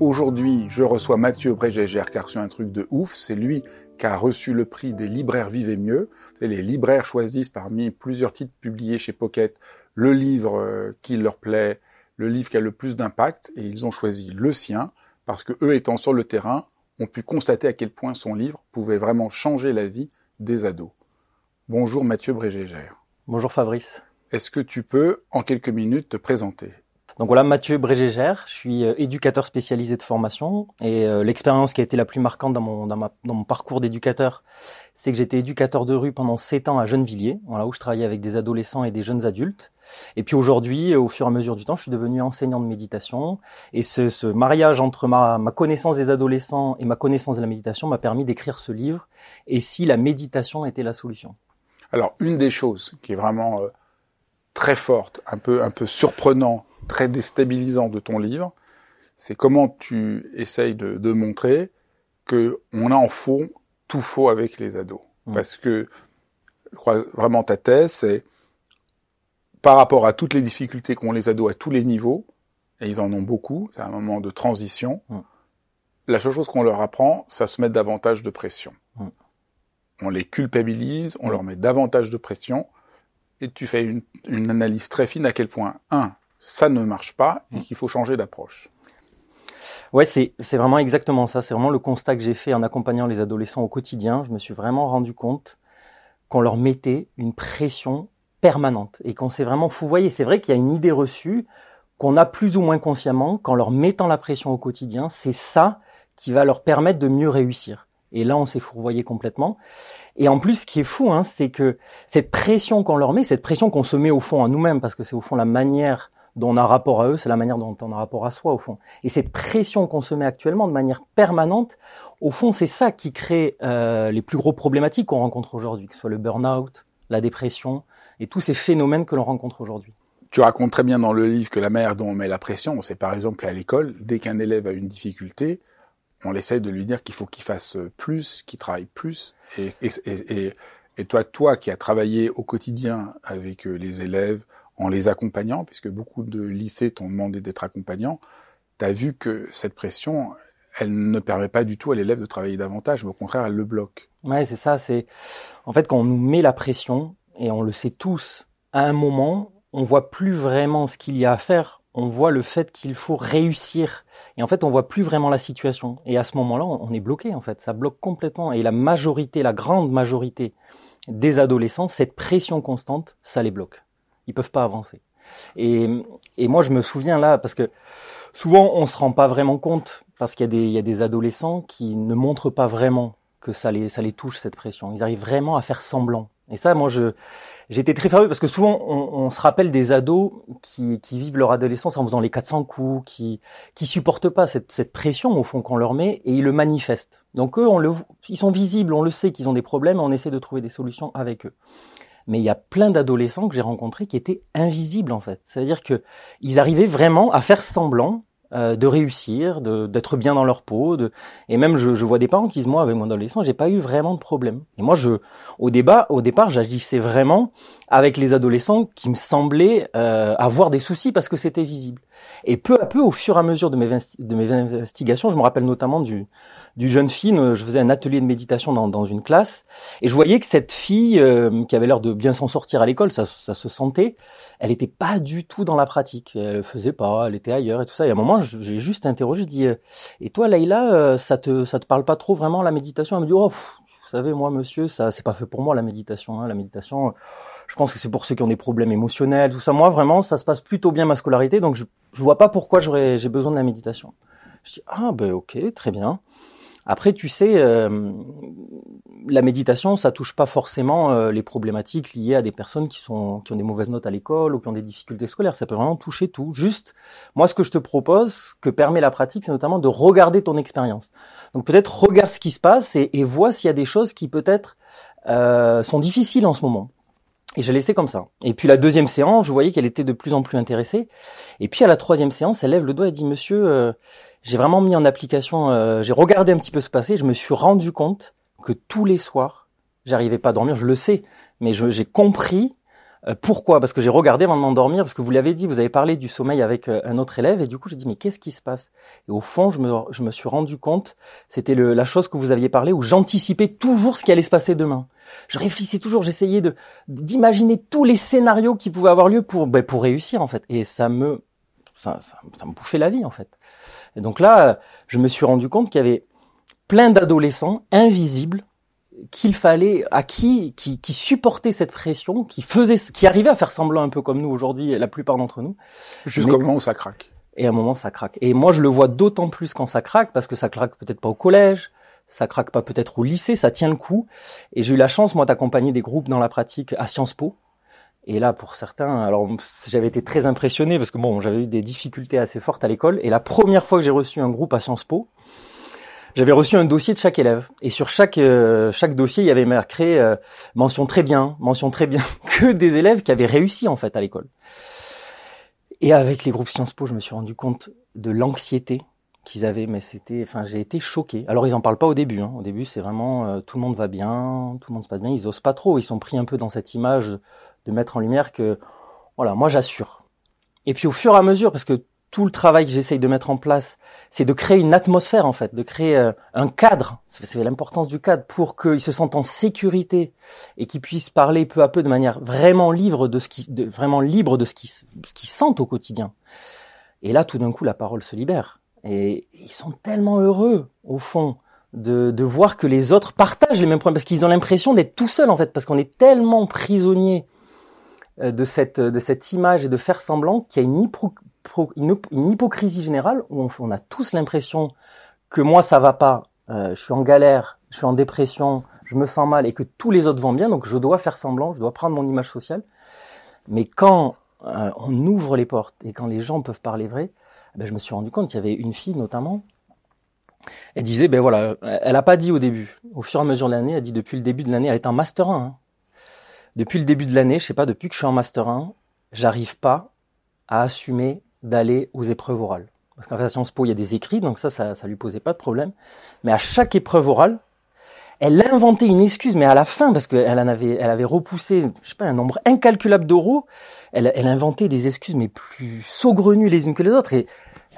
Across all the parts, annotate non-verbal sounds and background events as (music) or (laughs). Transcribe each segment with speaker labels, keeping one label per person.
Speaker 1: Aujourd'hui, je reçois Mathieu Brégégère qui a reçu un truc de ouf. C'est lui qui a reçu le prix des libraires Vivez Mieux. Les libraires choisissent parmi plusieurs titres publiés chez Pocket le livre euh, qui leur plaît, le livre qui a le plus d'impact, et ils ont choisi le sien parce que eux, étant sur le terrain, ont pu constater à quel point son livre pouvait vraiment changer la vie des ados. Bonjour Mathieu Brégégère.
Speaker 2: Bonjour Fabrice.
Speaker 1: Est-ce que tu peux, en quelques minutes, te présenter?
Speaker 2: Donc voilà, Mathieu Brégégère, je suis euh, éducateur spécialisé de formation et euh, l'expérience qui a été la plus marquante dans mon, dans, mon parcours d'éducateur, c'est que j'étais éducateur de rue pendant sept ans à Gennevilliers, où je travaillais avec des adolescents et des jeunes adultes. Et puis aujourd'hui, au fur et à mesure du temps, je suis devenu enseignant de méditation. Et ce, ce mariage entre ma, ma, connaissance des adolescents et ma connaissance de la méditation m'a permis d'écrire ce livre. Et si la méditation était la solution?
Speaker 1: Alors, une des choses qui est vraiment euh, très forte, un peu, un peu surprenant très déstabilisant de ton livre, c'est comment tu essayes de, de montrer que on a en fond tout faux avec les ados. Mmh. Parce que je crois vraiment ta thèse, c'est par rapport à toutes les difficultés qu'ont les ados à tous les niveaux, et ils en ont beaucoup, c'est un moment de transition, mmh. la seule chose qu'on leur apprend, c'est à se mettre davantage de pression. Mmh. On les culpabilise, on leur met davantage de pression, et tu fais une, une analyse très fine à quel point, un, ça ne marche pas et mm. qu'il faut changer d'approche.
Speaker 2: Ouais, c'est c'est vraiment exactement ça. C'est vraiment le constat que j'ai fait en accompagnant les adolescents au quotidien. Je me suis vraiment rendu compte qu'on leur mettait une pression permanente et qu'on s'est vraiment fouvoyé. C'est vrai qu'il y a une idée reçue qu'on a plus ou moins consciemment qu'en leur mettant la pression au quotidien, c'est ça qui va leur permettre de mieux réussir. Et là, on s'est fourvoyé complètement. Et en plus, ce qui est fou, hein, c'est que cette pression qu'on leur met, cette pression qu'on se met au fond à nous-mêmes, parce que c'est au fond la manière dont on a rapport à eux, c'est la manière dont on a rapport à soi au fond. Et cette pression qu'on se met actuellement de manière permanente, au fond, c'est ça qui crée euh, les plus gros problématiques qu'on rencontre aujourd'hui, que ce soit le burn-out, la dépression et tous ces phénomènes que l'on rencontre aujourd'hui.
Speaker 1: Tu racontes très bien dans le livre que la manière dont on met la pression, c'est par exemple à l'école, dès qu'un élève a une difficulté, on essaie de lui dire qu'il faut qu'il fasse plus, qu'il travaille plus. Et, et, et, et, toi, toi qui as travaillé au quotidien avec euh, les élèves, en les accompagnant, puisque beaucoup de lycées t'ont demandé d'être accompagnant, tu as vu que cette pression, elle ne permet pas du tout à l'élève de travailler davantage, mais au contraire, elle le bloque.
Speaker 2: Ouais, c'est ça. C'est en fait quand on nous met la pression et on le sait tous, à un moment, on voit plus vraiment ce qu'il y a à faire. On voit le fait qu'il faut réussir. Et en fait, on voit plus vraiment la situation. Et à ce moment-là, on est bloqué, en fait. Ça bloque complètement. Et la majorité, la grande majorité des adolescents, cette pression constante, ça les bloque ils peuvent pas avancer. Et, et moi, je me souviens là, parce que souvent, on se rend pas vraiment compte, parce qu'il y a des, il y a des adolescents qui ne montrent pas vraiment que ça les, ça les touche cette pression. Ils arrivent vraiment à faire semblant. Et ça, moi, je, j'étais très fâché parce que souvent, on, on, se rappelle des ados qui, qui vivent leur adolescence en faisant les 400 coups, qui, qui supportent pas cette, cette pression au fond qu'on leur met et ils le manifestent. Donc eux, on le, ils sont visibles, on le sait qu'ils ont des problèmes, et on essaie de trouver des solutions avec eux mais il y a plein d'adolescents que j'ai rencontrés qui étaient invisibles en fait. C'est-à-dire que ils arrivaient vraiment à faire semblant euh, de réussir, d'être bien dans leur peau, de... et même je, je, vois des parents qui disent moi avec mon adolescent j'ai pas eu vraiment de problème. Et moi je, au débat, au départ j'agissais vraiment avec les adolescents qui me semblaient euh, avoir des soucis parce que c'était visible. Et peu à peu, au fur et à mesure de mes, de mes investigations, je me rappelle notamment du, du jeune fille, je faisais un atelier de méditation dans, dans une classe, et je voyais que cette fille, euh, qui avait l'air de bien s'en sortir à l'école, ça, ça, se sentait, elle était pas du tout dans la pratique. Elle faisait pas, elle était ailleurs et tout ça. Et à un moment, j'ai juste interrogé, je dis, euh, et toi, Leïla, euh, ça te, ça te parle pas trop vraiment la méditation? Elle me dit, oh, vous savez, moi, monsieur, ça, c'est pas fait pour moi la méditation. Hein. La méditation, je pense que c'est pour ceux qui ont des problèmes émotionnels, tout ça. Moi, vraiment, ça se passe plutôt bien ma scolarité, donc je, je vois pas pourquoi j'aurais, j'ai besoin de la méditation. Je dis ah ben ok, très bien. Après, tu sais, euh, la méditation, ça touche pas forcément euh, les problématiques liées à des personnes qui sont qui ont des mauvaises notes à l'école ou qui ont des difficultés scolaires. Ça peut vraiment toucher tout. Juste, moi, ce que je te propose, que permet la pratique, c'est notamment de regarder ton expérience. Donc peut-être regarde ce qui se passe et, et vois s'il y a des choses qui peut-être euh, sont difficiles en ce moment. Et je l'ai laissé comme ça. Et puis la deuxième séance, je voyais qu'elle était de plus en plus intéressée. Et puis à la troisième séance, elle lève le doigt et dit Monsieur, euh, j'ai vraiment mis en application, euh, j'ai regardé un petit peu ce passé, je me suis rendu compte que tous les soirs, j'arrivais pas à dormir, je le sais, mais j'ai compris euh, pourquoi Parce que j'ai regardé avant de m'endormir, parce que vous l'avez dit, vous avez parlé du sommeil avec euh, un autre élève, et du coup j'ai dit mais qu'est-ce qui se passe? Et au fond, je me, je me suis rendu compte, c'était la chose que vous aviez parlé, où j'anticipais toujours ce qui allait se passer demain. Je réfléchissais toujours, j'essayais d'imaginer tous les scénarios qui pouvaient avoir lieu pour ben, pour réussir en fait, et ça me ça, ça me bouffait la vie en fait. Et donc là, je me suis rendu compte qu'il y avait plein d'adolescents invisibles qu'il fallait à qui, qui qui supportait cette pression, qui faisait qui arrivait à faire semblant un peu comme nous aujourd'hui, la plupart d'entre nous.
Speaker 1: Jusqu'au moment où ça craque.
Speaker 2: Et à un moment ça craque. Et moi je le vois d'autant plus quand ça craque parce que ça craque peut-être pas au collège, ça craque pas peut-être au lycée, ça tient le coup. Et j'ai eu la chance moi d'accompagner des groupes dans la pratique à Sciences Po. Et là, pour certains, alors j'avais été très impressionné parce que bon, j'avais eu des difficultés assez fortes à l'école. Et la première fois que j'ai reçu un groupe à Sciences Po, j'avais reçu un dossier de chaque élève et sur chaque euh, chaque dossier il y avait marqué euh, mention très bien, mention très bien, (laughs) que des élèves qui avaient réussi en fait à l'école. Et avec les groupes Sciences Po, je me suis rendu compte de l'anxiété qu'ils avaient, mais c'était, enfin, j'ai été choqué. Alors ils en parlent pas au début. Hein. Au début, c'est vraiment euh, tout le monde va bien, tout le monde se passe bien. Ils osent pas trop. Ils sont pris un peu dans cette image de mettre en lumière que, voilà, moi j'assure. Et puis au fur et à mesure, parce que tout le travail que j'essaye de mettre en place, c'est de créer une atmosphère en fait, de créer euh, un cadre. C'est l'importance du cadre pour qu'ils se sentent en sécurité et qu'ils puissent parler peu à peu de manière vraiment libre de ce qui, vraiment libre de ce qu'ils, sentent au quotidien. Et là, tout d'un coup, la parole se libère. Et ils sont tellement heureux, au fond, de, de voir que les autres partagent les mêmes problèmes, parce qu'ils ont l'impression d'être tout seuls en fait, parce qu'on est tellement prisonniers de cette, de cette image et de faire semblant qu'il y a une, une, hypocrisie générale où on, a tous l'impression que moi ça va pas, euh, je suis en galère, je suis en dépression, je me sens mal et que tous les autres vont bien, donc je dois faire semblant, je dois prendre mon image sociale. Mais quand euh, on ouvre les portes et quand les gens peuvent parler vrai, ben, je me suis rendu compte, il y avait une fille notamment, elle disait, ben voilà, elle a pas dit au début, au fur et à mesure de l'année, elle dit depuis le début de l'année, elle est en master 1. Hein. Depuis le début de l'année, je sais pas, depuis que je suis en master 1, j'arrive pas à assumer d'aller aux épreuves orales. Parce qu'en fait, à Sciences Po, il y a des écrits, donc ça, ça, ça lui posait pas de problème. Mais à chaque épreuve orale, elle a inventé une excuse, mais à la fin, parce qu'elle en avait, elle avait repoussé, je sais pas, un nombre incalculable d'euros. Elle, elle a inventé des excuses, mais plus saugrenues les unes que les autres. Et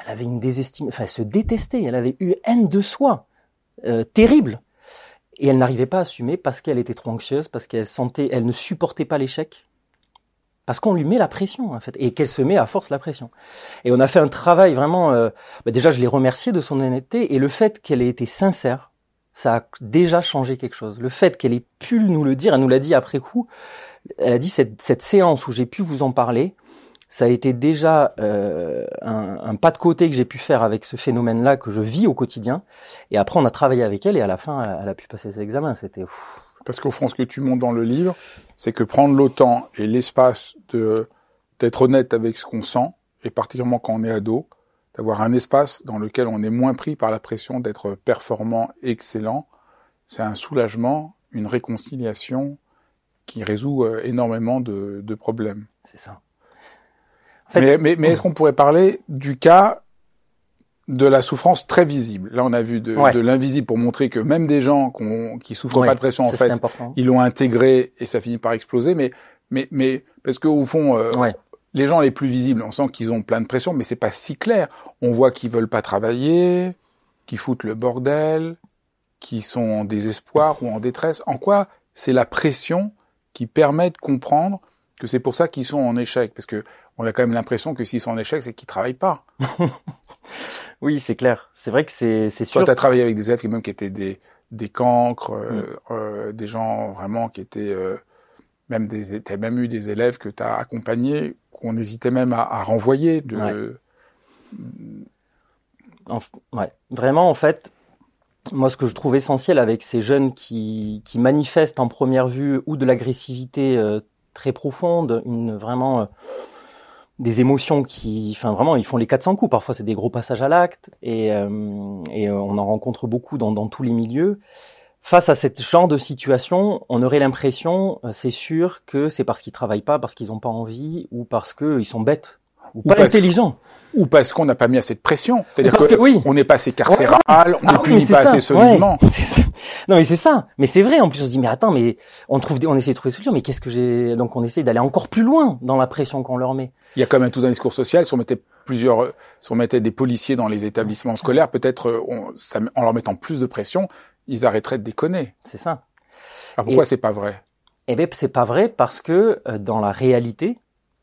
Speaker 2: elle avait une désestime, enfin, elle se détestait. Elle avait eu haine de soi, euh, terrible. Et elle n'arrivait pas à assumer parce qu'elle était trop anxieuse, parce qu'elle sentait, elle ne supportait pas l'échec parce qu'on lui met la pression en fait et qu'elle se met à force la pression. Et on a fait un travail vraiment. Euh, bah déjà, je l'ai remercié de son honnêteté et le fait qu'elle ait été sincère, ça a déjà changé quelque chose. Le fait qu'elle ait pu nous le dire, elle nous l'a dit après coup. Elle a dit cette, cette séance où j'ai pu vous en parler, ça a été déjà euh, un, un, pas de côté que j'ai pu faire avec ce phénomène-là que je vis au quotidien. Et après, on a travaillé avec elle et à la fin, elle a pu passer ses examens. C'était
Speaker 1: parce qu'au fond, ce que tu montres dans le livre, c'est que prendre le temps et l'espace de d'être honnête avec ce qu'on sent, et particulièrement quand on est ado, d'avoir un espace dans lequel on est moins pris par la pression d'être performant, excellent, c'est un soulagement, une réconciliation qui résout euh, énormément de, de problèmes.
Speaker 2: C'est ça.
Speaker 1: Mais, mais, mais est-ce qu'on pourrait parler du cas de la souffrance très visible? Là, on a vu de, de l'invisible pour montrer que même des gens qui souffrent pas de pression, en fait, ils l'ont intégré et ça finit par exploser. Mais, mais, mais parce que au fond, euh, les gens les plus visibles, on sent qu'ils ont plein de pression, mais c'est pas si clair. On voit qu'ils veulent pas travailler, qu'ils foutent le bordel, qu'ils sont en désespoir ou en détresse. En quoi c'est la pression qui permet de comprendre que c'est pour ça qu'ils sont en échec? Parce que on a quand même l'impression que s'ils sont en échec, c'est qu'ils travaillent pas. (laughs)
Speaker 2: Oui, c'est clair. C'est vrai que c'est c'est sûr.
Speaker 1: Toi, tu as travaillé avec des élèves qui même qui étaient des des cancres, mm. des gens vraiment qui étaient même des, t'as même eu des élèves que tu as accompagnés qu'on hésitait même à, à renvoyer. De...
Speaker 2: Ouais. Vraiment, en fait, moi, ce que je trouve essentiel avec ces jeunes qui, qui manifestent en première vue ou de l'agressivité euh, très profonde, une vraiment euh, des émotions qui, enfin vraiment, ils font les 400 coups. Parfois, c'est des gros passages à l'acte et, euh, et on en rencontre beaucoup dans, dans tous les milieux face à ce genre de situation, on aurait l'impression, euh, c'est sûr, que c'est parce qu'ils travaillent pas, parce qu'ils n'ont pas envie, ou parce qu'ils sont bêtes, ou, pas intelligents.
Speaker 1: Ou parce qu'on n'a pas mis assez de pression. C'est-à-dire que, oui. on n'est pas assez carcéral, on ah, pas assez solidement. (laughs)
Speaker 2: non mais c'est ça. Mais c'est vrai. En plus on se dit mais attends mais on trouve on essaie de trouver des solutions. Mais qu'est-ce que j'ai donc on essaie d'aller encore plus loin dans la pression qu'on leur met.
Speaker 1: Il y a quand même tout un discours social. Si on mettait plusieurs, si on mettait des policiers dans les établissements scolaires, peut-être euh, en leur mettant plus de pression, ils arrêteraient de déconner.
Speaker 2: C'est ça.
Speaker 1: Alors pourquoi c'est pas vrai?
Speaker 2: Eh bien, c'est pas vrai parce que euh, dans la réalité,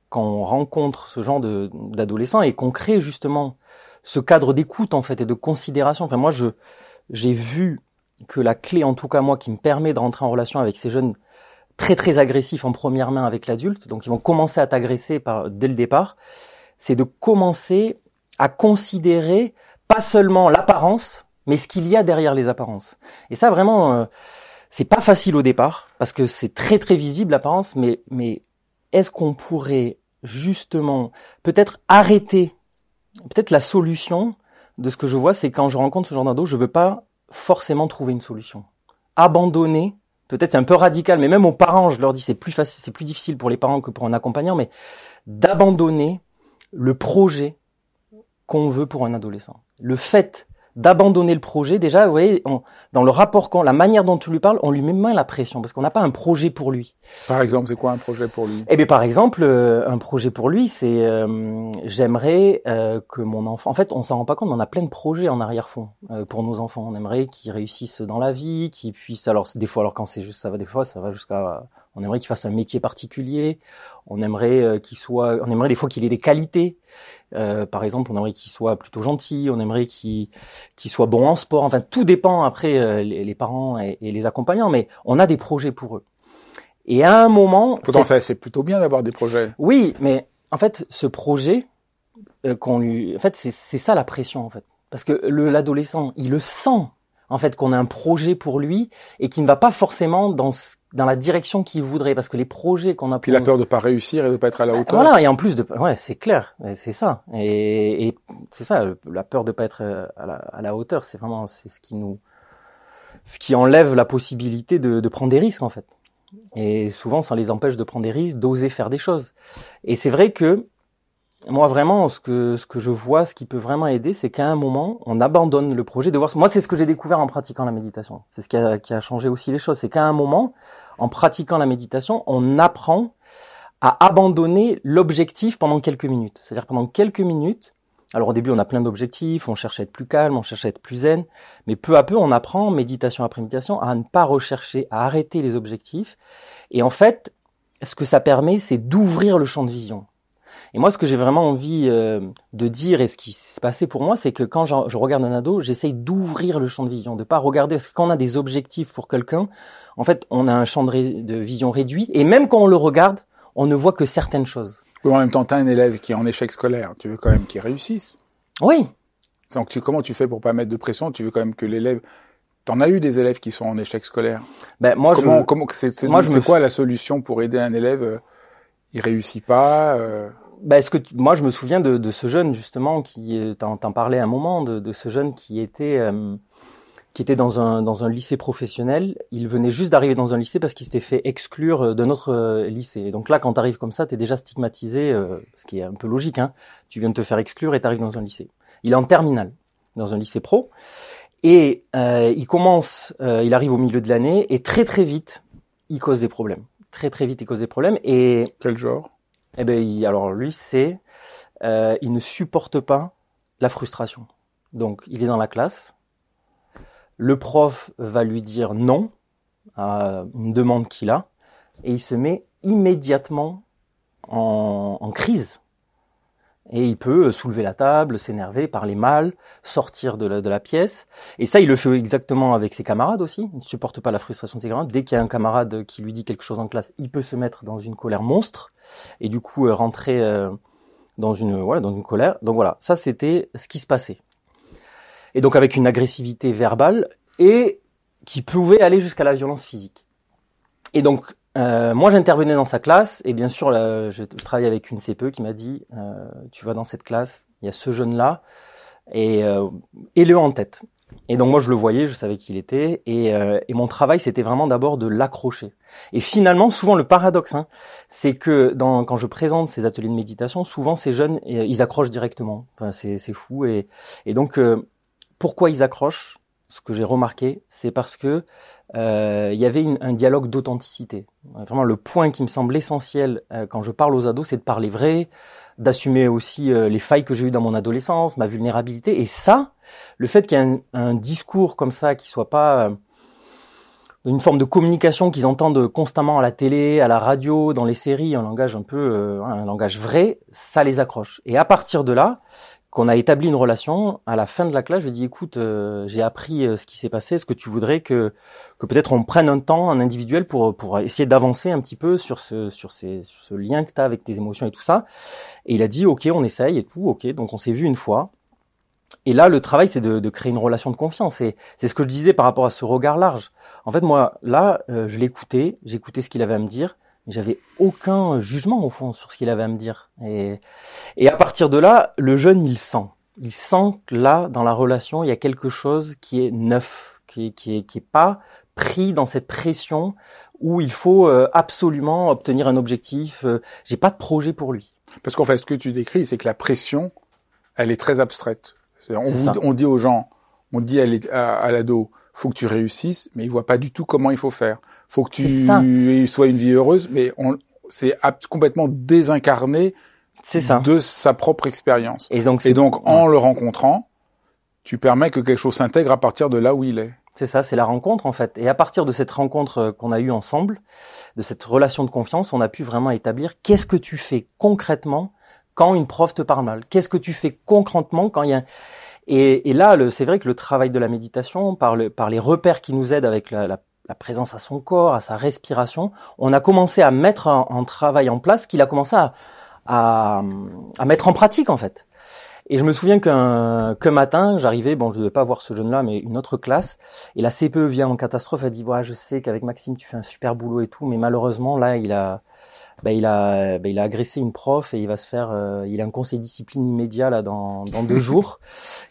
Speaker 2: quand on rencontre ce genre d'adolescents et qu'on crée justement ce cadre d'écoute en fait et de considération. Enfin, moi, je j'ai vu que la clé, en tout cas moi, qui me permet de rentrer en relation avec ces jeunes très très agressifs en première main avec l'adulte, donc ils vont commencer à t'agresser par dès le départ, c'est de commencer à considérer pas seulement l'apparence, mais ce qu'il y a derrière les apparences. Et ça vraiment, euh, c'est pas facile au départ parce que c'est très très visible l'apparence, mais mais est-ce qu'on pourrait justement peut-être arrêter, peut-être la solution de ce que je vois, c'est quand je rencontre ce genre d'ado, je veux pas forcément trouver une solution. Abandonner, peut-être c'est un peu radical, mais même aux parents, je leur dis c'est plus facile, c'est plus difficile pour les parents que pour un accompagnant, mais d'abandonner le projet qu'on veut pour un adolescent. Le fait d'abandonner le projet, déjà, vous voyez, dans le rapport, quand, la manière dont tu lui parles, on lui met main la pression parce qu'on n'a pas un projet pour lui.
Speaker 1: Par exemple, c'est quoi un projet pour lui?
Speaker 2: Eh bien, par exemple, euh, un projet pour lui, c'est euh, j'aimerais euh, que mon enfant. En fait, on s'en rend pas compte, mais on a plein de projets en arrière-fond pour nos enfants. On aimerait qu'ils réussissent dans la vie, qu'ils puissent. Alors, des fois, alors quand c'est juste ça va, des fois, ça va jusqu'à. On aimerait qu'il fasse un métier particulier. On aimerait qu'il soit. On aimerait des fois qu'il ait des qualités. Euh, par exemple, on aimerait qu'il soit plutôt gentil, on aimerait qu'il soit bon en sport. Enfin, tout dépend après euh, les, parents et, les accompagnants, mais on a des projets pour eux. Et à un moment,
Speaker 1: pourtant c'est plutôt bien d'avoir des projets.
Speaker 2: Oui, mais en fait, ce projet euh, qu'on lui, en fait, c'est ça la pression en fait, parce que l'adolescent, il le sent en fait qu'on a un projet pour lui et qui ne va pas forcément dans dans la direction qu'il voudrait parce que les projets qu'on a
Speaker 1: puis la peur de pas réussir et de pas être à la hauteur.
Speaker 2: voilà et en plus de ouais c'est clair c'est ça. Et, et c'est ça la peur de pas être à la, à la hauteur c'est vraiment c'est ce qui nous ce qui enlève la possibilité de, de prendre des risques en fait. Et souvent ça les empêche de prendre des risques d'oser faire des choses. Et c'est vrai que moi vraiment ce que ce que je vois ce qui peut vraiment aider c'est qu'à un moment on abandonne le projet de voir moi c'est ce que j'ai découvert en pratiquant la méditation. C'est ce qui a, qui a changé aussi les choses. C'est qu'à un moment en pratiquant la méditation on apprend à abandonner l'objectif pendant quelques minutes. C'est-à-dire pendant quelques minutes alors au début on a plein d'objectifs on cherche à être plus calme on cherche à être plus zen mais peu à peu on apprend méditation après méditation à ne pas rechercher à arrêter les objectifs. Et en fait ce que ça permet c'est d'ouvrir le champ de vision et moi, ce que j'ai vraiment envie euh, de dire et ce qui s'est passé pour moi, c'est que quand je regarde un ado, j'essaye d'ouvrir le champ de vision, de pas regarder parce que quand on a des objectifs pour quelqu'un, en fait, on a un champ de, vision réduit et même quand on le regarde, on ne voit que certaines choses.
Speaker 1: Oui, en même temps, tu as un élève qui est en échec scolaire, tu veux quand même qu'il réussisse.
Speaker 2: Oui.
Speaker 1: Donc tu, comment tu fais pour pas mettre de pression? Tu veux quand même que l'élève T'en as eu des élèves qui sont en échec scolaire.
Speaker 2: Ben moi,
Speaker 1: comment, je, comment c'est, c'est, quoi la solution pour aider un élève euh, Il réussit pas. Euh?
Speaker 2: Bah, ce que moi je me souviens de, de ce jeune justement qui t'en, parlais un moment de, de, ce jeune qui était euh, qui était dans un dans un lycée professionnel. Il venait juste d'arriver dans un lycée parce qu'il s'était fait exclure de notre euh, lycée. donc là, quand t'arrives comme ça, t'es déjà stigmatisé, euh, ce qui est un peu logique. Hein. Tu viens de te faire exclure et t'arrives dans un lycée. Il est en terminale dans un lycée pro et il commence, il arrive au milieu de l'année et très très vite, il cause des problèmes. Très très vite, il cause des problèmes et
Speaker 1: quel genre?
Speaker 2: Eh ben, alors lui, c'est, euh, il ne supporte pas la frustration. Donc, il est dans la classe. Le prof va lui dire non à une demande qu'il a, et il se met immédiatement en, crise. Et il peut soulever la table, s'énerver, parler mal, sortir de la, de la, pièce. Et ça, il le fait exactement avec ses camarades aussi. Il ne supporte pas la frustration de ses camarades. Dès qu'il y a un camarade qui lui dit quelque chose en classe, il peut se mettre dans une colère monstre et du coup euh, rentrer euh, dans une voilà dans une colère. Donc voilà, ça c'était ce qui se passait. Et donc avec une agressivité verbale et qui pouvait aller jusqu'à la violence physique. Et donc euh, moi, j'intervenais dans sa classe et bien sûr, je, je, travaillais avec une CPE qui m'a dit euh, "Tu vas dans cette classe, il y a ce jeune-là et euh, et le en tête." Et donc moi, je le voyais, je savais qui il était et, euh, et mon travail, c'était vraiment d'abord de l'accrocher. Et finalement, souvent le paradoxe, hein, c'est que dans, quand je présente ces ateliers de méditation, souvent ces jeunes, euh, ils accrochent directement. Enfin, c'est fou et, et donc pourquoi ils accrochent? Ce que j'ai remarqué, c'est parce que euh, il y avait une, un dialogue d'authenticité. Vraiment, le point qui me semble essentiel euh, quand je parle aux ados, c'est de parler vrai, d'assumer aussi euh, les failles que j'ai eues dans mon adolescence, ma vulnérabilité. Et ça, le fait qu'il y ait un, un, discours comme ça qui soit pas euh, une forme de communication qu'ils entendent constamment à la télé, à la radio, dans les séries, un langage un peu, un langage vrai, ça les accroche. Et à partir de là, qu'on a établi une relation. À la fin de la classe, je lui ai dit, écoute, euh, j'ai appris euh, ce qui s'est passé. Est-ce que tu voudrais que, que peut-être on prenne un temps, un individuel, pour, pour essayer d'avancer un petit peu sur ce, sur, ces, sur ce lien que tu as avec tes émotions et tout ça Et il a dit, ok, on essaye et tout, ok. Donc on s'est vu une fois. Et là, le travail, c'est de, de, créer une relation de confiance. Et c'est ce que je disais par rapport à ce regard large. En fait, moi, là, euh, je l'écoutais, j'écoutais ce qu'il avait à me dire j'avais aucun jugement au fond sur ce qu'il avait à me dire. Et, et à partir de là, le jeune, il sent. Il sent que là, dans la relation, il y a quelque chose qui est neuf, qui, qui, est, qui est pas pris dans cette pression où il faut euh, absolument obtenir un objectif. Euh, j'ai pas de projet pour lui.
Speaker 1: Parce qu'en fait, ce que tu décris, c'est que la pression, elle est très abstraite. on, vous, on dit aux gens, on dit à, à l'ado, faut que tu réussisses, mais il voit pas du tout comment il faut faire faut que tu sois une vie heureuse, mais c'est complètement désincarné
Speaker 2: ça.
Speaker 1: de sa propre expérience. Et donc, et donc en le rencontrant, tu permets que quelque chose s'intègre à partir de là où il est.
Speaker 2: C'est ça, c'est la rencontre en fait. Et à partir de cette rencontre euh, qu'on a eue ensemble, de cette relation de confiance, on a pu vraiment établir qu'est-ce que tu fais concrètement quand une prof te parle mal. Qu'est-ce que tu fais concrètement quand il y a et, et là, c'est vrai que le travail de la méditation, par, le, par les repères qui nous aident avec la, la la présence à son corps, à sa respiration, on a commencé à mettre un, travail en place qu'il a commencé à, à, mettre en pratique en fait. Et je me souviens qu'un matin, j'arrivais, bon, je ne devais pas voir ce jeune-là, mais une autre classe, et la CPE vient en catastrophe, elle dit, ouais, je sais qu'avec Maxime, tu fais un super boulot et tout, mais malheureusement, là, il a, bah, il a, bah, il a agressé une prof et il va se faire, euh, il a un conseil discipline immédiat là dans, dans deux (laughs) jours.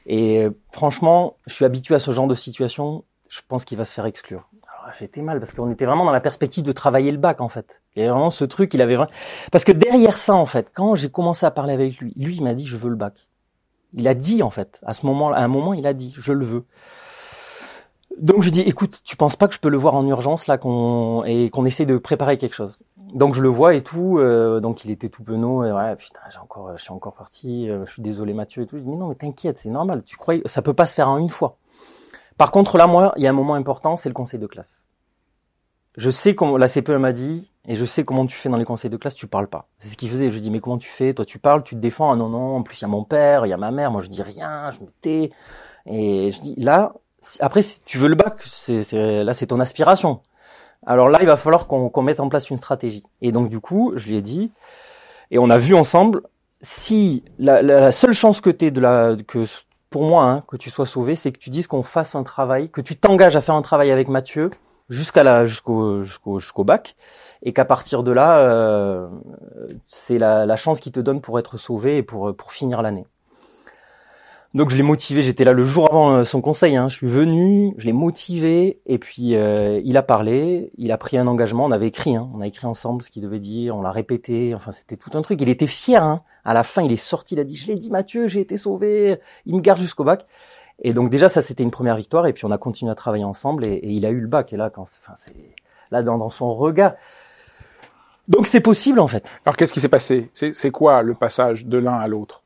Speaker 2: Et franchement, je suis habitué à ce genre de situation. Je pense qu'il va se faire exclure. Ah, j'étais mal parce qu'on était vraiment dans la perspective de travailler le bac en fait. Il y avait vraiment ce truc, il avait vraiment... parce que derrière ça en fait, quand j'ai commencé à parler avec lui, lui il m'a dit je veux le bac. Il a dit en fait, à ce moment, à un moment il a dit je le veux. Donc je dis écoute, tu penses pas que je peux le voir en urgence là qu'on et qu'on essaie de préparer quelque chose? Donc je le vois et tout, euh, donc il était tout penaud et ouais putain j'ai encore, je suis encore parti, euh, je suis désolé Mathieu et tout. Je dis mais non mais t'inquiète c'est normal, tu crois ça peut pas se faire en une fois. Par contre, là, moi, il y a un moment important, c'est le conseil de classe. Je sais comment, la CPE m'a dit, et je sais comment tu fais dans les conseils de classe, tu parles pas. C'est ce qu'il faisait. Je dis, mais comment tu fais? Toi, tu parles, tu te défends. Ah non, non, en plus, il y a mon père, il y a ma mère. Moi, je dis rien, je me tais. Et je dis, là, après, si tu veux le bac, c'est, là, c'est ton aspiration. Alors là, il va falloir qu'on, mette en place une stratégie. Et donc, du coup, je lui ai dit, et on a vu ensemble, si la, la, seule chance que t'es de la, que pour moi, hein, que tu sois sauvé, c'est que tu dises qu'on fasse un travail, que tu t'engages à faire un travail avec Mathieu jusqu'à la jusqu'au jusqu'au jusqu'au bac, et qu'à partir de là, euh, c'est la, la chance qu'il te donne pour être sauvé et pour pour finir l'année. Donc je l'ai motivé, j'étais là le jour avant euh, son conseil, hein. je suis venu, je l'ai motivé, et puis euh, il a parlé, il a pris un engagement, on avait écrit, hein. on a écrit ensemble ce qu'il devait dire, on l'a répété, enfin c'était tout un truc, il était fier, hein. à la fin il est sorti, il a dit je l'ai dit Mathieu, j'ai été sauvé, il me garde jusqu'au bac. Et donc déjà ça c'était une première victoire, et puis on a continué à travailler ensemble, et, il a eu le bac, et là quand, enfin c'est là dans, dans son regard, donc c'est possible en fait.
Speaker 1: Alors qu'est-ce qui s'est passé? C'est quoi le passage de l'un à l'autre?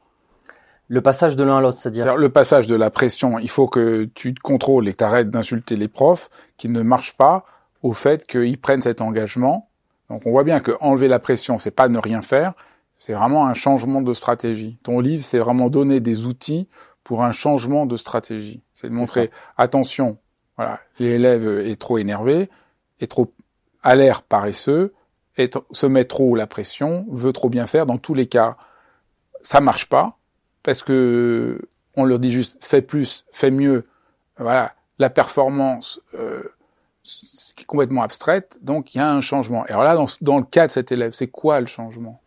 Speaker 2: Le passage de l'un à l'autre, c'est-à-dire
Speaker 1: Le passage de la pression, il faut que tu te contrôles et t'arrêtes d'insulter les profs qui ne marchent pas au fait qu'ils prennent cet engagement. Donc on voit bien que enlever la pression, c'est pas ne rien faire, C'est vraiment un changement de stratégie. Ton livre, c'est vraiment donner des outils pour un changement de stratégie. C'est de montrer, attention, voilà, l'élève est trop énervé, est trop à l'air paresseux, est, se met trop la pression, veut trop bien faire. Dans tous les cas, ça marche pas parce que on leur dit juste fais plus, fais mieux. Voilà, la performance euh, qui est complètement abstraite. Donc il y a un changement. Et alors là, dans, le cas de cet élève, c'est quoi le changement?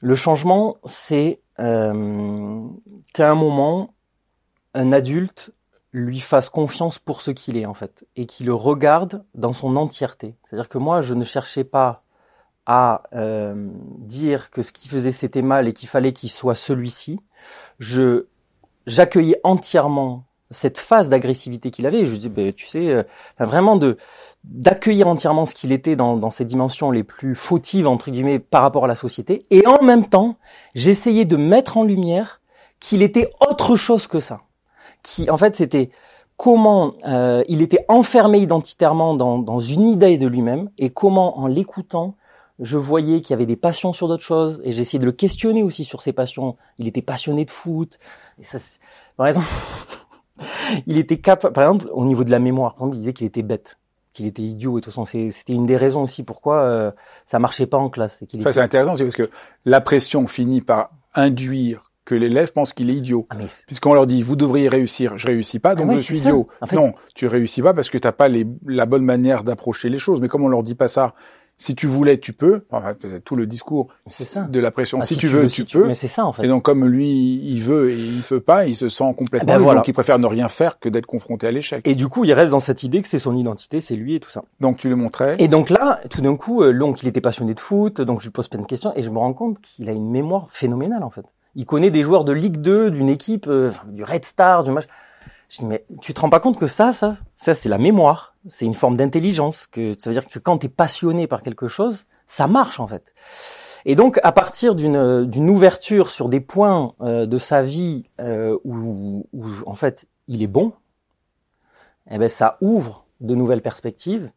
Speaker 2: Le changement, c'est euh, qu'à un moment, un adulte lui fasse confiance pour ce qu'il est en fait et qu'il le regarde dans son entièreté. C'est-à-dire que moi, je ne cherchais pas à euh, dire que ce qu'il faisait c'était mal et qu'il fallait qu'il soit celui-ci. Je j'accueillais entièrement cette phase d'agressivité qu'il avait. je dis, ben, tu sais, euh, vraiment de d'accueillir entièrement ce qu'il était dans, dans ses dimensions les plus fautives entre guillemets par rapport à la société. Et en même temps, j'essayais de mettre en lumière qu'il était autre chose que ça qui en fait c'était comment euh, il était enfermé identitairement dans, dans une idée de lui-même et comment en l'écoutant je voyais qu'il y avait des passions sur d'autres choses et j'essayais de le questionner aussi sur ses passions. Il était passionné de foot. Et ça, par exemple, (laughs) il était capable, par exemple, au niveau de la mémoire, par exemple, il disait qu'il était bête, qu'il était idiot et tout ça. C'était une des raisons aussi pourquoi euh, ça marchait pas en classe.
Speaker 1: Ça, c'est intéressant, c'est parce que la pression finit par induire que l'élève pense qu'il est idiot. Ah, Puisqu'on leur dit, vous devriez réussir, je réussis pas, donc ah je suis idiot. Non, tu réussis pas parce que t'as pas les, la bonne manière d'approcher les choses. Mais comme on leur dit pas ça, si tu voulais, tu peux. Enfin, tout le discours ça. de la pression. Ah, si, tu, veux, tu peux.
Speaker 2: Mais c'est ça en fait.
Speaker 1: Et donc comme lui, il veut et il peut pas, il se sent complètement. Ben donc il préfère ne rien faire que d'être confronté à l'échec.
Speaker 2: Et du coup, il reste dans cette idée que c'est son identité, c'est lui et tout ça.
Speaker 1: Donc tu le montrais.
Speaker 2: Et donc là, tout d'un coup, euh, donc il était passionné de foot, donc je lui pose plein de questions et je me rends compte qu'il a une mémoire phénoménale en fait. Il connaît des joueurs de Ligue 2, d'une équipe, euh, du Red Star, du match. Je dis, mais tu te rends pas compte que ça, ça, ça, c'est la mémoire. C'est une forme d'intelligence. Que ça veut dire que quand tu es passionné par quelque chose, ça marche en fait. Et donc, à partir d'une d'une ouverture sur des points euh, de sa vie euh, où, où, en fait il est bon, eh ben ça ouvre de nouvelles perspectives.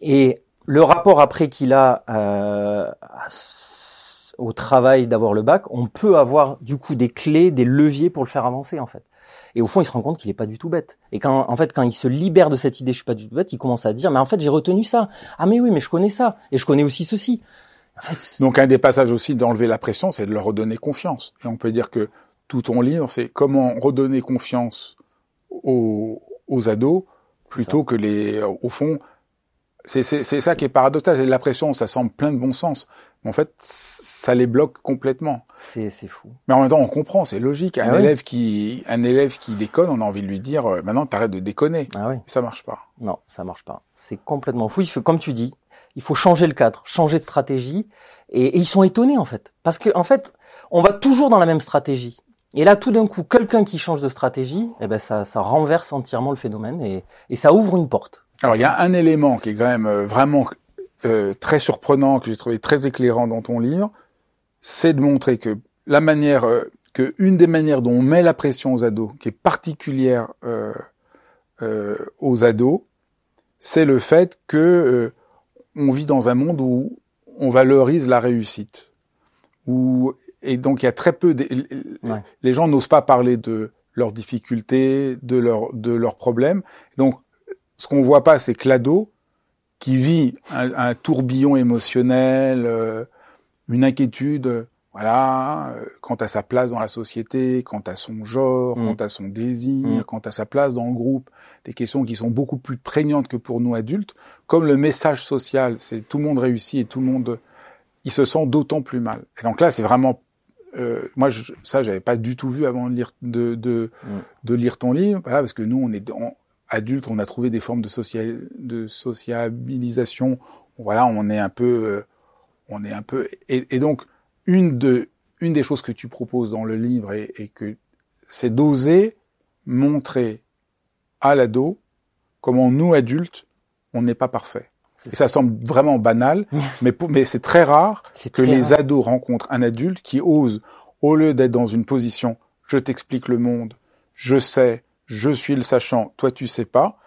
Speaker 2: Et le rapport après qu'il a euh, au travail d'avoir le bac, on peut avoir du coup des clés, des leviers pour le faire avancer en fait. Et au fond, il se rend compte qu'il est pas du tout bête. Et quand en fait, quand il se libère de cette idée, je suis pas du tout bête, il commence à dire, mais en fait, j'ai retenu ça. Ah mais oui, mais je connais ça et je connais aussi ceci.
Speaker 1: En fait, Donc un des passages aussi d'enlever la pression, c'est de leur redonner confiance. Et on peut dire que tout ton livre, c'est comment redonner confiance aux, aux ados plutôt que les, au fond, c'est ça qui est paradoxal. La pression, ça semble plein de bon sens. En fait, ça les bloque complètement.
Speaker 2: C'est fou.
Speaker 1: Mais en même temps, on comprend, c'est logique. Un ah élève qui, un élève qui déconne, on a envie de lui dire, euh, maintenant, t'arrêtes de déconner. Ah oui. Ça marche pas.
Speaker 2: Non, ça marche pas. C'est complètement fou. Il faut, comme tu dis, il faut changer le cadre, changer de stratégie. Et, et ils sont étonnés, en fait. Parce que, en fait, on va toujours dans la même stratégie. Et là, tout d'un coup, quelqu'un qui change de stratégie, eh ben, ça, ça renverse entièrement le phénomène et, et ça ouvre une porte.
Speaker 1: Alors il y a un élément qui est quand même euh, vraiment euh, très surprenant, que j'ai trouvé très éclairant dans ton livre, c'est de montrer que la manière, euh, que une des manières dont on met la pression aux ados, qui est particulière aux ados, c'est le fait que on vit dans un monde où on valorise la réussite. Où, et donc il y a très peu de, les gens n'osent pas parler de leurs difficultés, de leurs de leurs problèmes. Donc ce qu'on voit pas, c'est que l'ado, qui vit un, tourbillon émotionnel, euh, une inquiétude, voilà, euh, quant à sa place dans la société, quant à son genre, mm. quant à son désir, mm. quant à sa place dans le groupe, des questions qui sont beaucoup plus prégnantes que pour nous adultes, comme le message social, c'est tout le monde réussit et tout le monde, il se sent d'autant plus mal. Et donc là, c'est vraiment euh, moi, je, ça, j'avais pas du tout vu avant de lire de de, mm. de lire ton livre, voilà, parce que nous, on est on, adultes, on a trouvé des formes de, social, de sociabilisation. Voilà, on est un peu, euh, on est un peu, et, donc une de, une des choses que tu proposes dans le livre et, que c'est d'oser montrer à l'ado comment nous adultes, on n'est pas parfait. Et ça semble vraiment banal, (laughs) mais, mais c'est très rare que les ados rencontrent un adulte qui ose, au lieu d'être dans une position, je t'explique le monde, je sais, je suis le sachant, toi tu sais pas,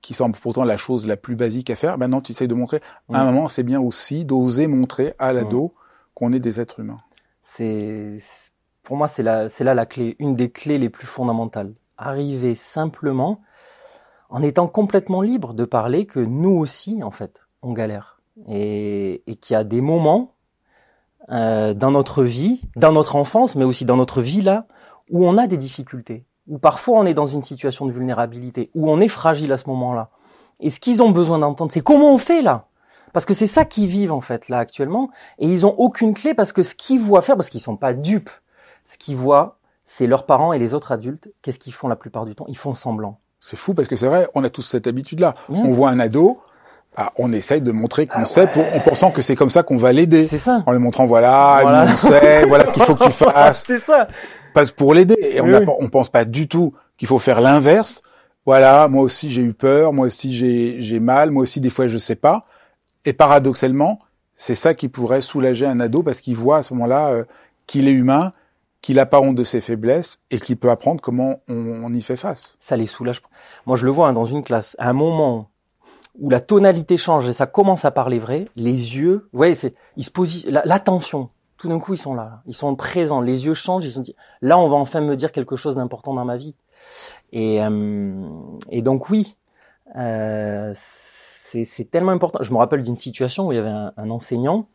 Speaker 1: qui semble pourtant la chose la plus basique à faire. Maintenant, tu essayes de montrer. À un moment, c'est bien aussi d'oser montrer à l'ado qu'on est des êtres humains
Speaker 2: C'est, pour moi, c'est là, c'est là la clé, une des clés les plus fondamentales. Arriver simplement, en étant complètement libre de parler que nous aussi, en fait, on galère. Et, et qu'il y a des moments euh, dans notre vie, dans notre enfance, mais aussi dans notre vie là, où on a des difficultés, où parfois on est dans une situation de vulnérabilité, où on est fragile à ce moment-là. Et ce qu'ils ont besoin d'entendre, c'est comment on fait là? Parce que c'est ça qu'ils vivent en fait là actuellement, et ils ont aucune clé parce que ce qu'ils voient faire, parce qu'ils sont pas dupes, ce qu'ils voient, c'est leurs parents et les autres adultes. Qu'est-ce qu'ils font la plupart du temps? Ils font semblant.
Speaker 1: C'est fou parce que c'est vrai, on a tous cette habitude-là. On voit un ado, ah, on essaye de montrer qu'on ah sait, pour, en pensant que c'est comme ça qu'on va l'aider.
Speaker 2: C'est ça.
Speaker 1: En lui montrant voilà, voilà. on sait, voilà ce qu'il faut que tu (laughs) fasses.
Speaker 2: c'est ça.
Speaker 1: Passe pour l'aider. Et on, ne on pense pas du tout qu'il faut faire l'inverse. Voilà, moi aussi j'ai eu peur, moi aussi j'ai j'ai mal, moi aussi des fois je sais pas. Et paradoxalement, c'est ça qui pourrait soulager un ado parce qu'il voit à ce moment-là euh, qu'il est humain, qu'il a pas honte de ses faiblesses et qu'il peut apprendre comment on, on, y fait face.
Speaker 2: Ça les soulage. Moi je le vois hein, dans une classe. À un moment où la tonalité change et ça commence à parler vrai, les yeux, ouais, c'est, ils se posent, l'attention. Tout d'un coup, ils sont là, ils sont présents, les yeux changent, ils sont dit, là, on va enfin me dire quelque chose d'important dans ma vie. Et, euh, et donc oui, euh, c'est tellement important. Je me rappelle d'une situation où il y avait un, un enseignant.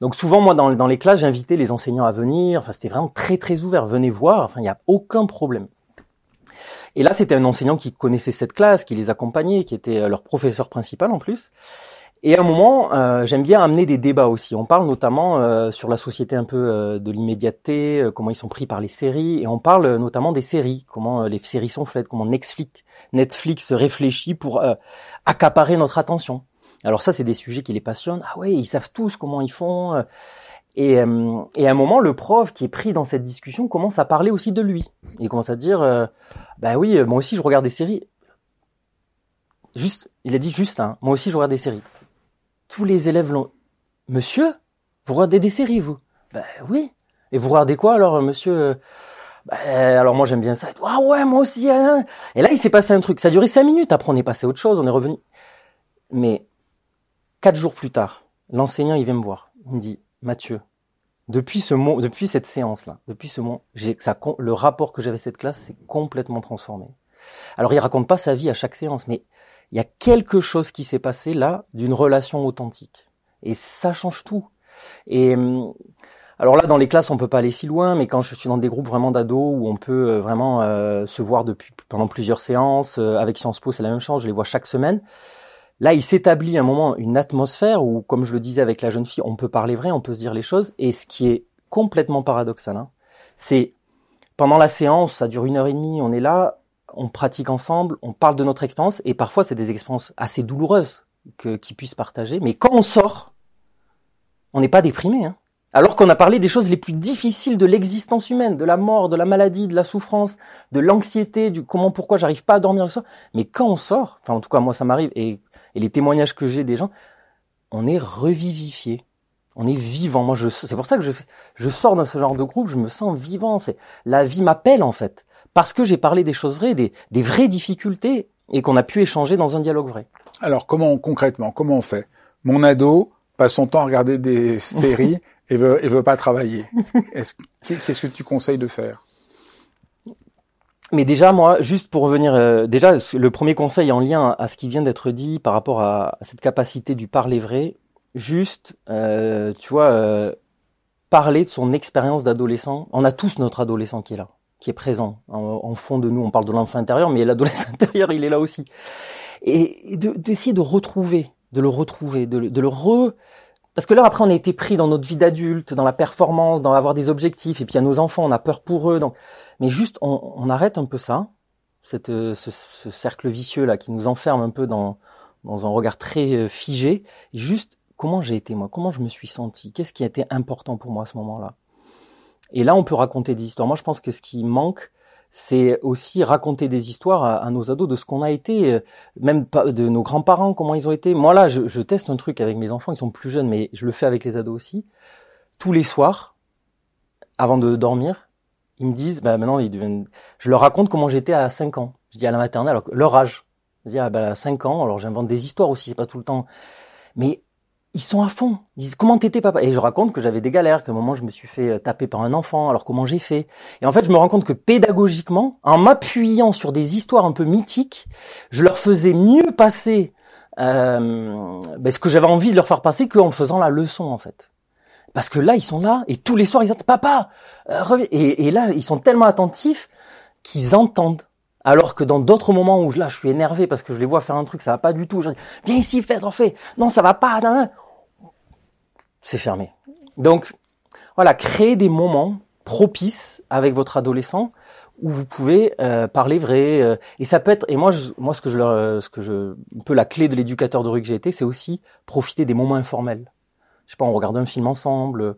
Speaker 2: Donc souvent, moi, dans, dans les classes, j'invitais les enseignants à venir. Enfin, c'était vraiment très très ouvert. Venez voir. Enfin, il n'y a aucun problème. Et là, c'était un enseignant qui connaissait cette classe, qui les accompagnait, qui était euh, leur professeur principal en plus. Et à un moment, euh, j'aime bien amener des débats aussi. On parle notamment euh, sur la société un peu de l'immédiateté, comment ils sont pris par les séries, et on parle notamment des séries, comment les séries sont faites, comment Netflix, Netflix réfléchit pour accaparer notre attention. Alors ça, c'est des sujets qui les passionnent. Ah ouais, ils savent tous comment ils font. Et, et à un moment, le prof qui est pris dans cette discussion commence à parler aussi de lui. Il commence à dire, bah oui, euh, moi aussi je regarde des séries. Juste, il a dit juste, hein, moi aussi je regarde des séries. Tous les élèves l'ont. Monsieur, vous regardez des séries, vous Ben oui. Et vous regardez quoi alors, euh, monsieur ben, alors moi j'aime bien ça. Ah ouais, moi aussi. Hein. Et là il s'est passé un truc. Ça a duré cinq minutes. Après on est passé à autre chose. On est revenu. Mais quatre jours plus tard, l'enseignant il vient me voir. Il me dit Mathieu, depuis ce mot, depuis cette séance-là, depuis ce moment, j'ai ça, le rapport que j'avais cette classe s'est complètement transformé. Alors il raconte pas sa vie à chaque séance, mais il y a quelque chose qui s'est passé là d'une relation authentique. Et ça change tout. Et hum, alors là, dans les classes, on peut pas aller si loin, mais quand je suis dans des groupes vraiment d'ados où on peut euh, vraiment euh, se voir depuis pendant plusieurs séances, euh, avec Sciences Po, c'est la même chose, je les vois chaque semaine. Là, il s'établit un moment une atmosphère où, comme je le disais avec la jeune fille, on peut parler vrai, on peut se dire les choses. Et ce qui est complètement paradoxal, hein, c'est pendant la séance, ça dure une heure et demie, on est là, on pratique ensemble, on parle de notre expérience, et parfois c'est des expériences assez douloureuses que qu'ils puissent partager. Mais quand on sort, on n'est pas déprimé, hein. Alors qu'on a parlé des choses les plus difficiles de l'existence humaine, de la mort, de la maladie, de la souffrance, de l'anxiété, du comment, pourquoi j'arrive pas à dormir le soir. Mais quand on sort, enfin en tout cas moi ça m'arrive, et et les témoignages que j'ai des gens, on est revivifié. On est vivant. Moi, je, c'est pour ça que je, je sors dans ce genre de groupe, je me sens vivant. C'est, la vie m'appelle, en fait. Parce que j'ai parlé des choses vraies, des, des vraies difficultés, et qu'on a pu échanger dans un dialogue vrai.
Speaker 1: Alors, comment, concrètement, comment on fait? Mon ado passe son temps à regarder des séries (laughs) et veut, et veut pas travailler. qu'est-ce que tu conseilles de faire?
Speaker 2: Mais déjà, moi, juste pour revenir, euh, déjà, le premier conseil en lien à ce qui vient d'être dit par rapport à, cette capacité du parler vrai, juste, euh, tu vois, euh, parler de son expérience d'adolescent. On a tous notre adolescent qui est là, qui est présent en, fond de nous. On parle de l'enfant intérieur, mais l'adolescent (laughs) intérieur, il est là aussi. Et, d'essayer de, retrouver, de le retrouver, de, de le re parce que là, après, on a été pris dans notre vie d'adulte, dans la performance, dans avoir des objectifs, et puis a nos enfants, on a peur pour eux. Donc... Mais juste, on, arrête un peu ça, cette, euh, ce, cercle vicieux là qui nous enferme un peu dans, dans un regard très euh, figé. Et juste, comment j'ai été moi? Comment je me suis senti? Qu'est-ce qui a été important pour moi à ce moment-là? Et là, on peut raconter des histoires. Moi, je pense que ce qui manque, c'est aussi raconter des histoires à, nos ados de ce qu'on a été, euh, même de nos grands-parents, comment ils ont été. Moi là, je, teste un truc avec mes enfants, ils sont plus jeunes, mais je le fais avec les ados aussi. Tous les soirs, avant de dormir, ils me disent, bah maintenant, ils deviennent... je leur raconte comment j'étais à 5 ans. Je dis à la maternelle, leur âge. Je dis, ah bah à 5 ans, alors j'invente des histoires aussi, c'est pas tout le temps. Mais ils sont à fond. Ils disent comment t'étais papa? Et je raconte que j'avais des galères, qu'à un moment je me suis fait euh, taper par un enfant. Alors comment j'ai fait? Et en fait, je me rends compte que pédagogiquement, en m'appuyant sur des histoires un peu mythiques, je leur faisais mieux passer euh, ben, ce que j'avais envie de leur faire passer qu'en faisant la leçon en fait. Parce que là, ils sont là et tous les soirs ils disent papa, euh, et, là ils sont tellement attentifs qu'ils entendent. Alors que dans d'autres moments où là je suis énervé parce que je les vois faire un truc, ça va pas du tout. Je dis, viens ici, fais, t'en fais. Non, ça va pas. C'est fermé. Donc voilà, créer des moments propices avec votre adolescent où vous pouvez euh, parler vrai. Euh, et ça peut être. Et moi, je, moi, ce que je, leur, ce que je, un peu la clé de l'éducateur de rue que j'ai été, c'est aussi profiter des moments informels. Je sais pas, on regarde un film ensemble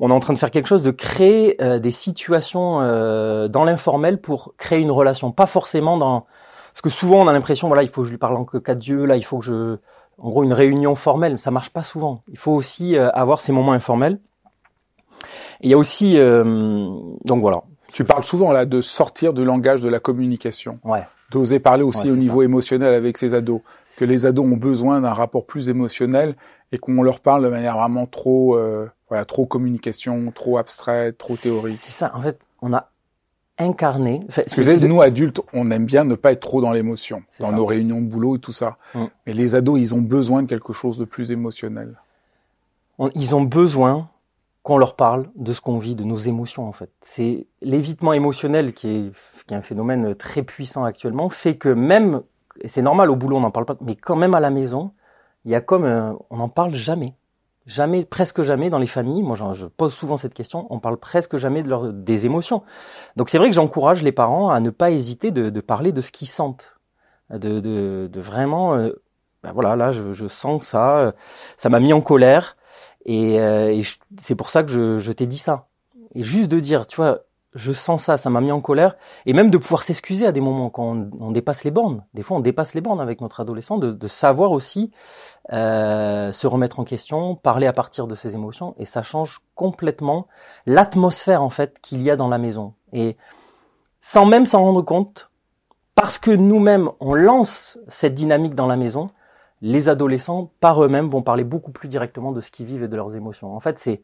Speaker 2: on est en train de faire quelque chose, de créer euh, des situations euh, dans l'informel pour créer une relation, pas forcément dans parce que souvent on a l'impression voilà il faut que je lui parle en que quatre Dieu là il faut que je en gros une réunion formelle ça marche pas souvent. Il faut aussi euh, avoir ces moments informels. Il y a aussi donc voilà.
Speaker 1: Tu parles souvent là de sortir du langage de la communication.
Speaker 2: Ouais.
Speaker 1: D'oser parler aussi au niveau émotionnel avec ses ados. Que les ados ont besoin d'un rapport plus émotionnel et qu'on leur parle de manière vraiment trop voilà, trop communication, trop abstrait, trop théorique.
Speaker 2: C'est ça. En fait, on a incarné.
Speaker 1: Parce que nous adultes, on aime bien ne pas être trop dans l'émotion, dans nos réunions de boulot et tout ça. Mm. Mais les ados, ils ont besoin de quelque chose de plus émotionnel.
Speaker 2: ils ont besoin qu'on leur parle de ce qu'on vit, de nos émotions en fait. C'est l'évitement émotionnel qui est, qui est un phénomène très puissant actuellement, fait que même, et c'est normal au boulot on n'en parle pas, mais quand même à la maison, il y a comme on n'en parle jamais. Jamais, presque jamais dans les familles, moi je pose souvent cette question, on parle presque jamais de leur, des émotions. Donc c'est vrai que j'encourage les parents à ne pas hésiter de, de parler de ce qu'ils sentent, de, de, de vraiment, euh, ben voilà, là je, je sens ça, euh, ça m'a mis en colère, et, euh, et c'est pour ça que je, je t'ai dit ça. Et juste de dire, tu vois, je sens ça, ça m'a mis en colère, et même de pouvoir s'excuser à des moments quand on, dépasse les bornes. Des fois, on dépasse les bornes avec notre adolescent, de, de savoir aussi euh, se remettre en question, parler à partir de ses émotions, et ça change complètement l'atmosphère en fait qu'il y a dans la maison. Et sans même s'en rendre compte, parce que nous-mêmes on lance cette dynamique dans la maison, les adolescents par eux-mêmes vont parler beaucoup plus directement de ce qu'ils vivent et de leurs émotions. En fait, c'est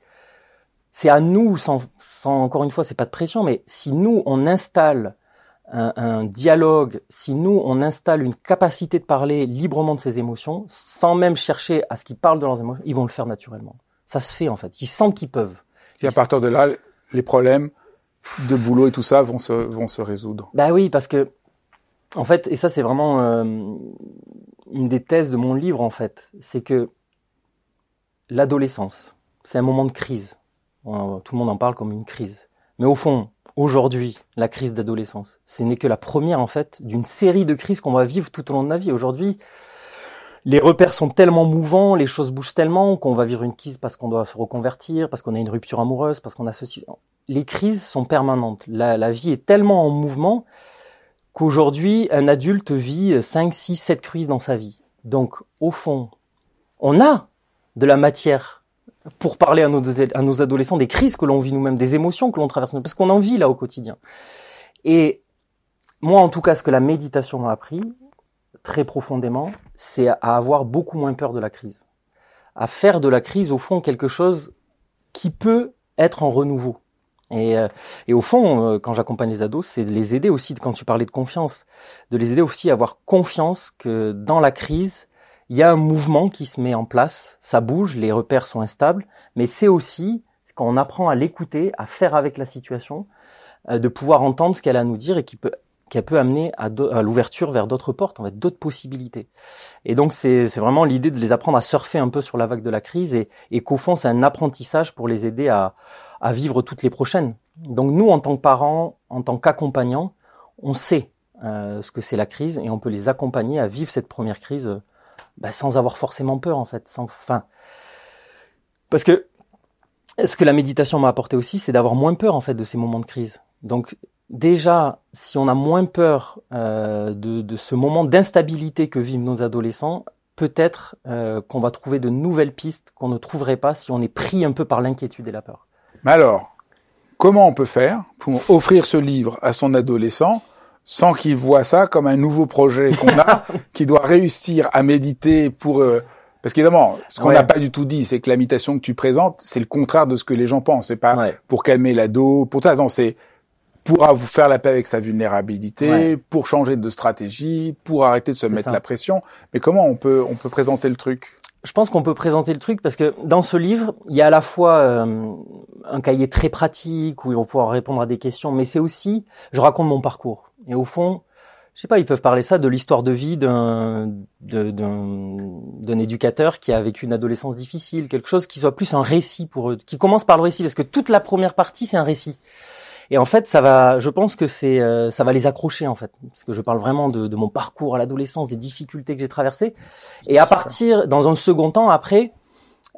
Speaker 2: c'est à nous, sans, encore une fois, c'est pas de pression, mais si nous on installe un, dialogue, si nous on installe une capacité de parler librement de ses émotions, sans même chercher à ce qu'ils parlent de leurs émotions, ils vont le faire naturellement. Ça se fait en fait. Ils sentent qu'ils peuvent.
Speaker 1: Et à partir de là, les problèmes de boulot et tout ça vont se vont se résoudre.
Speaker 2: Bah oui, parce que en fait, et ça c'est vraiment euh, une des thèses de mon livre en fait, c'est que l'adolescence, c'est un moment de crise tout le monde en parle comme une crise. Mais au fond, aujourd'hui, la crise d'adolescence, ce n'est que la première en fait d'une série de crises qu'on va vivre tout au long de la vie. Aujourd'hui, les repères sont tellement mouvants, les choses bougent tellement qu'on va vivre une crise parce qu'on doit se reconvertir, parce qu'on a une rupture amoureuse, parce qu'on a ceci. Les crises sont permanentes. La, vie est tellement en mouvement qu'aujourd'hui, un adulte vit 5, 6, 7 crises dans sa vie. Donc, au fond, on a de la matière pour parler à nos, adolescents des crises que l'on vit nous-mêmes, des émotions que l'on traverse, parce qu'on en vit là au quotidien. Et moi, en tout cas, ce que la méditation m'a appris, très profondément, c'est à avoir beaucoup moins peur de la crise. À faire de la crise, au fond, quelque chose qui peut être en renouveau. Et, euh, et au fond, euh, quand j'accompagne les ados, c'est de les aider aussi, quand tu parlais de confiance, de les aider aussi à avoir confiance que dans la crise, il y a un mouvement qui se met en place, ça bouge, les repères sont instables, mais c'est aussi quand on apprend à l'écouter, à faire avec la situation, euh, de pouvoir entendre ce qu'elle a à nous dire et qui peut qu'elle peut amener à, l'ouverture vers d'autres portes, en fait, d'autres possibilités. Et donc c'est vraiment l'idée de les apprendre à surfer un peu sur la vague de la crise et, et qu'au fond c'est un apprentissage pour les aider à, à vivre toutes les prochaines. Donc nous, en tant que parents, en tant qu'accompagnants, on sait euh, ce que c'est la crise et on peut les accompagner à vivre cette première crise bah, sans avoir forcément peur en fait. Sans, enfin, parce que ce que la méditation m'a apporté aussi, c'est d'avoir moins peur en fait de ces moments de crise. Donc déjà, si on a moins peur euh, de, de, ce moment d'instabilité que vivent nos adolescents, peut-être euh, qu'on va trouver de nouvelles pistes qu'on ne trouverait pas si on est pris un peu par l'inquiétude et la peur.
Speaker 1: Mais alors, comment on peut faire pour offrir ce livre à son adolescent sans qu'il voit ça comme un nouveau projet qu'on a, (laughs) qui doit réussir à méditer pour... Euh, Parce qu'évidemment, ce qu'on n'a pas du tout dit, c'est que l'imitation que tu présentes, c'est le contraire de ce que les gens pensent. C'est pas pour calmer l'ado, pour ça. Non, c'est pour vous faire la paix avec sa vulnérabilité, pour changer de stratégie, pour arrêter de se mettre la pression. Mais comment on peut on peut présenter le truc?
Speaker 2: Je pense qu'on peut présenter le truc parce que dans ce livre, il y a à la fois euh, un cahier très pratique où ils vont pouvoir répondre à des questions, mais c'est aussi, je raconte mon parcours. Et au fond, je sais pas, ils peuvent parler ça de l'histoire de vie d'un d'un éducateur qui a vécu une adolescence difficile, quelque chose qui soit plus un récit pour eux, qui commence par le récit, parce que toute la première partie c'est un récit. Et en fait, ça va, je pense que c'est, euh, ça va les accrocher en fait, parce que je parle vraiment de, de mon parcours à l'adolescence, des difficultés que j'ai traversées. Et à partir, dans un second temps, après,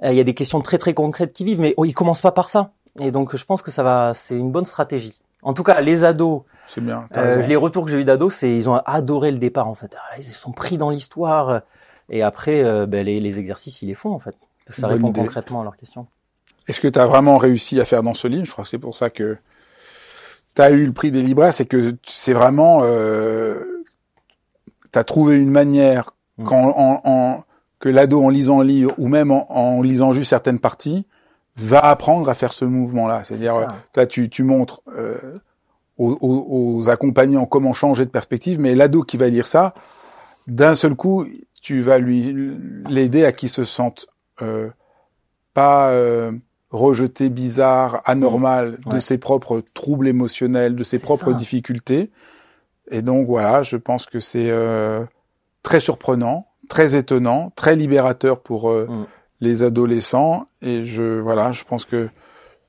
Speaker 2: euh, il y a des questions très très concrètes qui vivent, mais oh, ils commencent pas par ça. Et donc, je pense que ça va, c'est une bonne stratégie. En tout cas, les ados.
Speaker 1: C'est bien.
Speaker 2: Euh, les retours que j'ai eu d'ados, c'est ils ont adoré le départ en fait. Ah, ils se sont pris dans l'histoire. Et après, euh, ben, les, les, exercices, ils les font en fait. Ça répond concrètement à leurs questions.
Speaker 1: Est-ce que tu as vraiment réussi à faire dans ce livre Je crois que c'est pour ça que tu as eu le prix des libraires, c'est que c'est vraiment... Euh, tu as trouvé une manière mmh. quand, en, en, que l'ado, en lisant le livre, ou même en, en lisant juste certaines parties, va apprendre à faire ce mouvement-là. C'est-à-dire, là, tu, tu montres euh, aux, aux, accompagnants comment changer de perspective, mais l'ado qui va lire ça, d'un seul coup, tu vas lui l'aider à qu'il se sente euh, pas euh, rejeté, bizarre, anormal de ses propres troubles émotionnels, de ses propres difficultés. Et donc voilà, je pense que c'est euh, très surprenant, très étonnant, très libérateur pour euh, mm les adolescents. Et je voilà, je pense que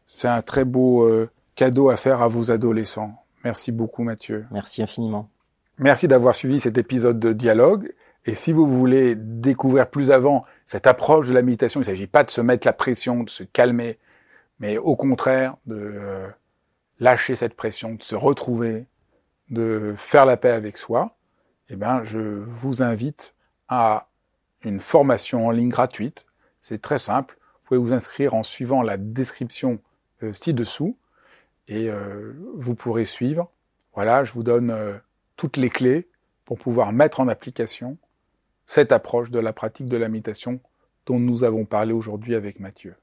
Speaker 1: c'est un très beau euh, cadeau à faire à vos adolescents. Merci beaucoup Mathieu.
Speaker 2: Merci infiniment.
Speaker 1: Merci d'avoir suivi cet épisode de dialogue. Et si vous voulez découvrir plus avant cette approche de la méditation, il ne s'agit pas de se mettre la pression, de se calmer, mais au contraire de euh, lâcher cette pression, de se retrouver, de faire la paix avec soi, eh bien, je vous invite à une formation en ligne gratuite c'est très simple. Vous pouvez vous inscrire en suivant la description euh, ci-dessous et euh, vous pourrez suivre. Voilà, je vous donne euh, toutes les clés pour pouvoir mettre en application cette approche de la pratique de la méditation dont nous avons parlé aujourd'hui avec Mathieu.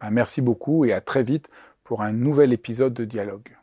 Speaker 1: Ben, merci beaucoup et à très vite pour un nouvel épisode de dialogue.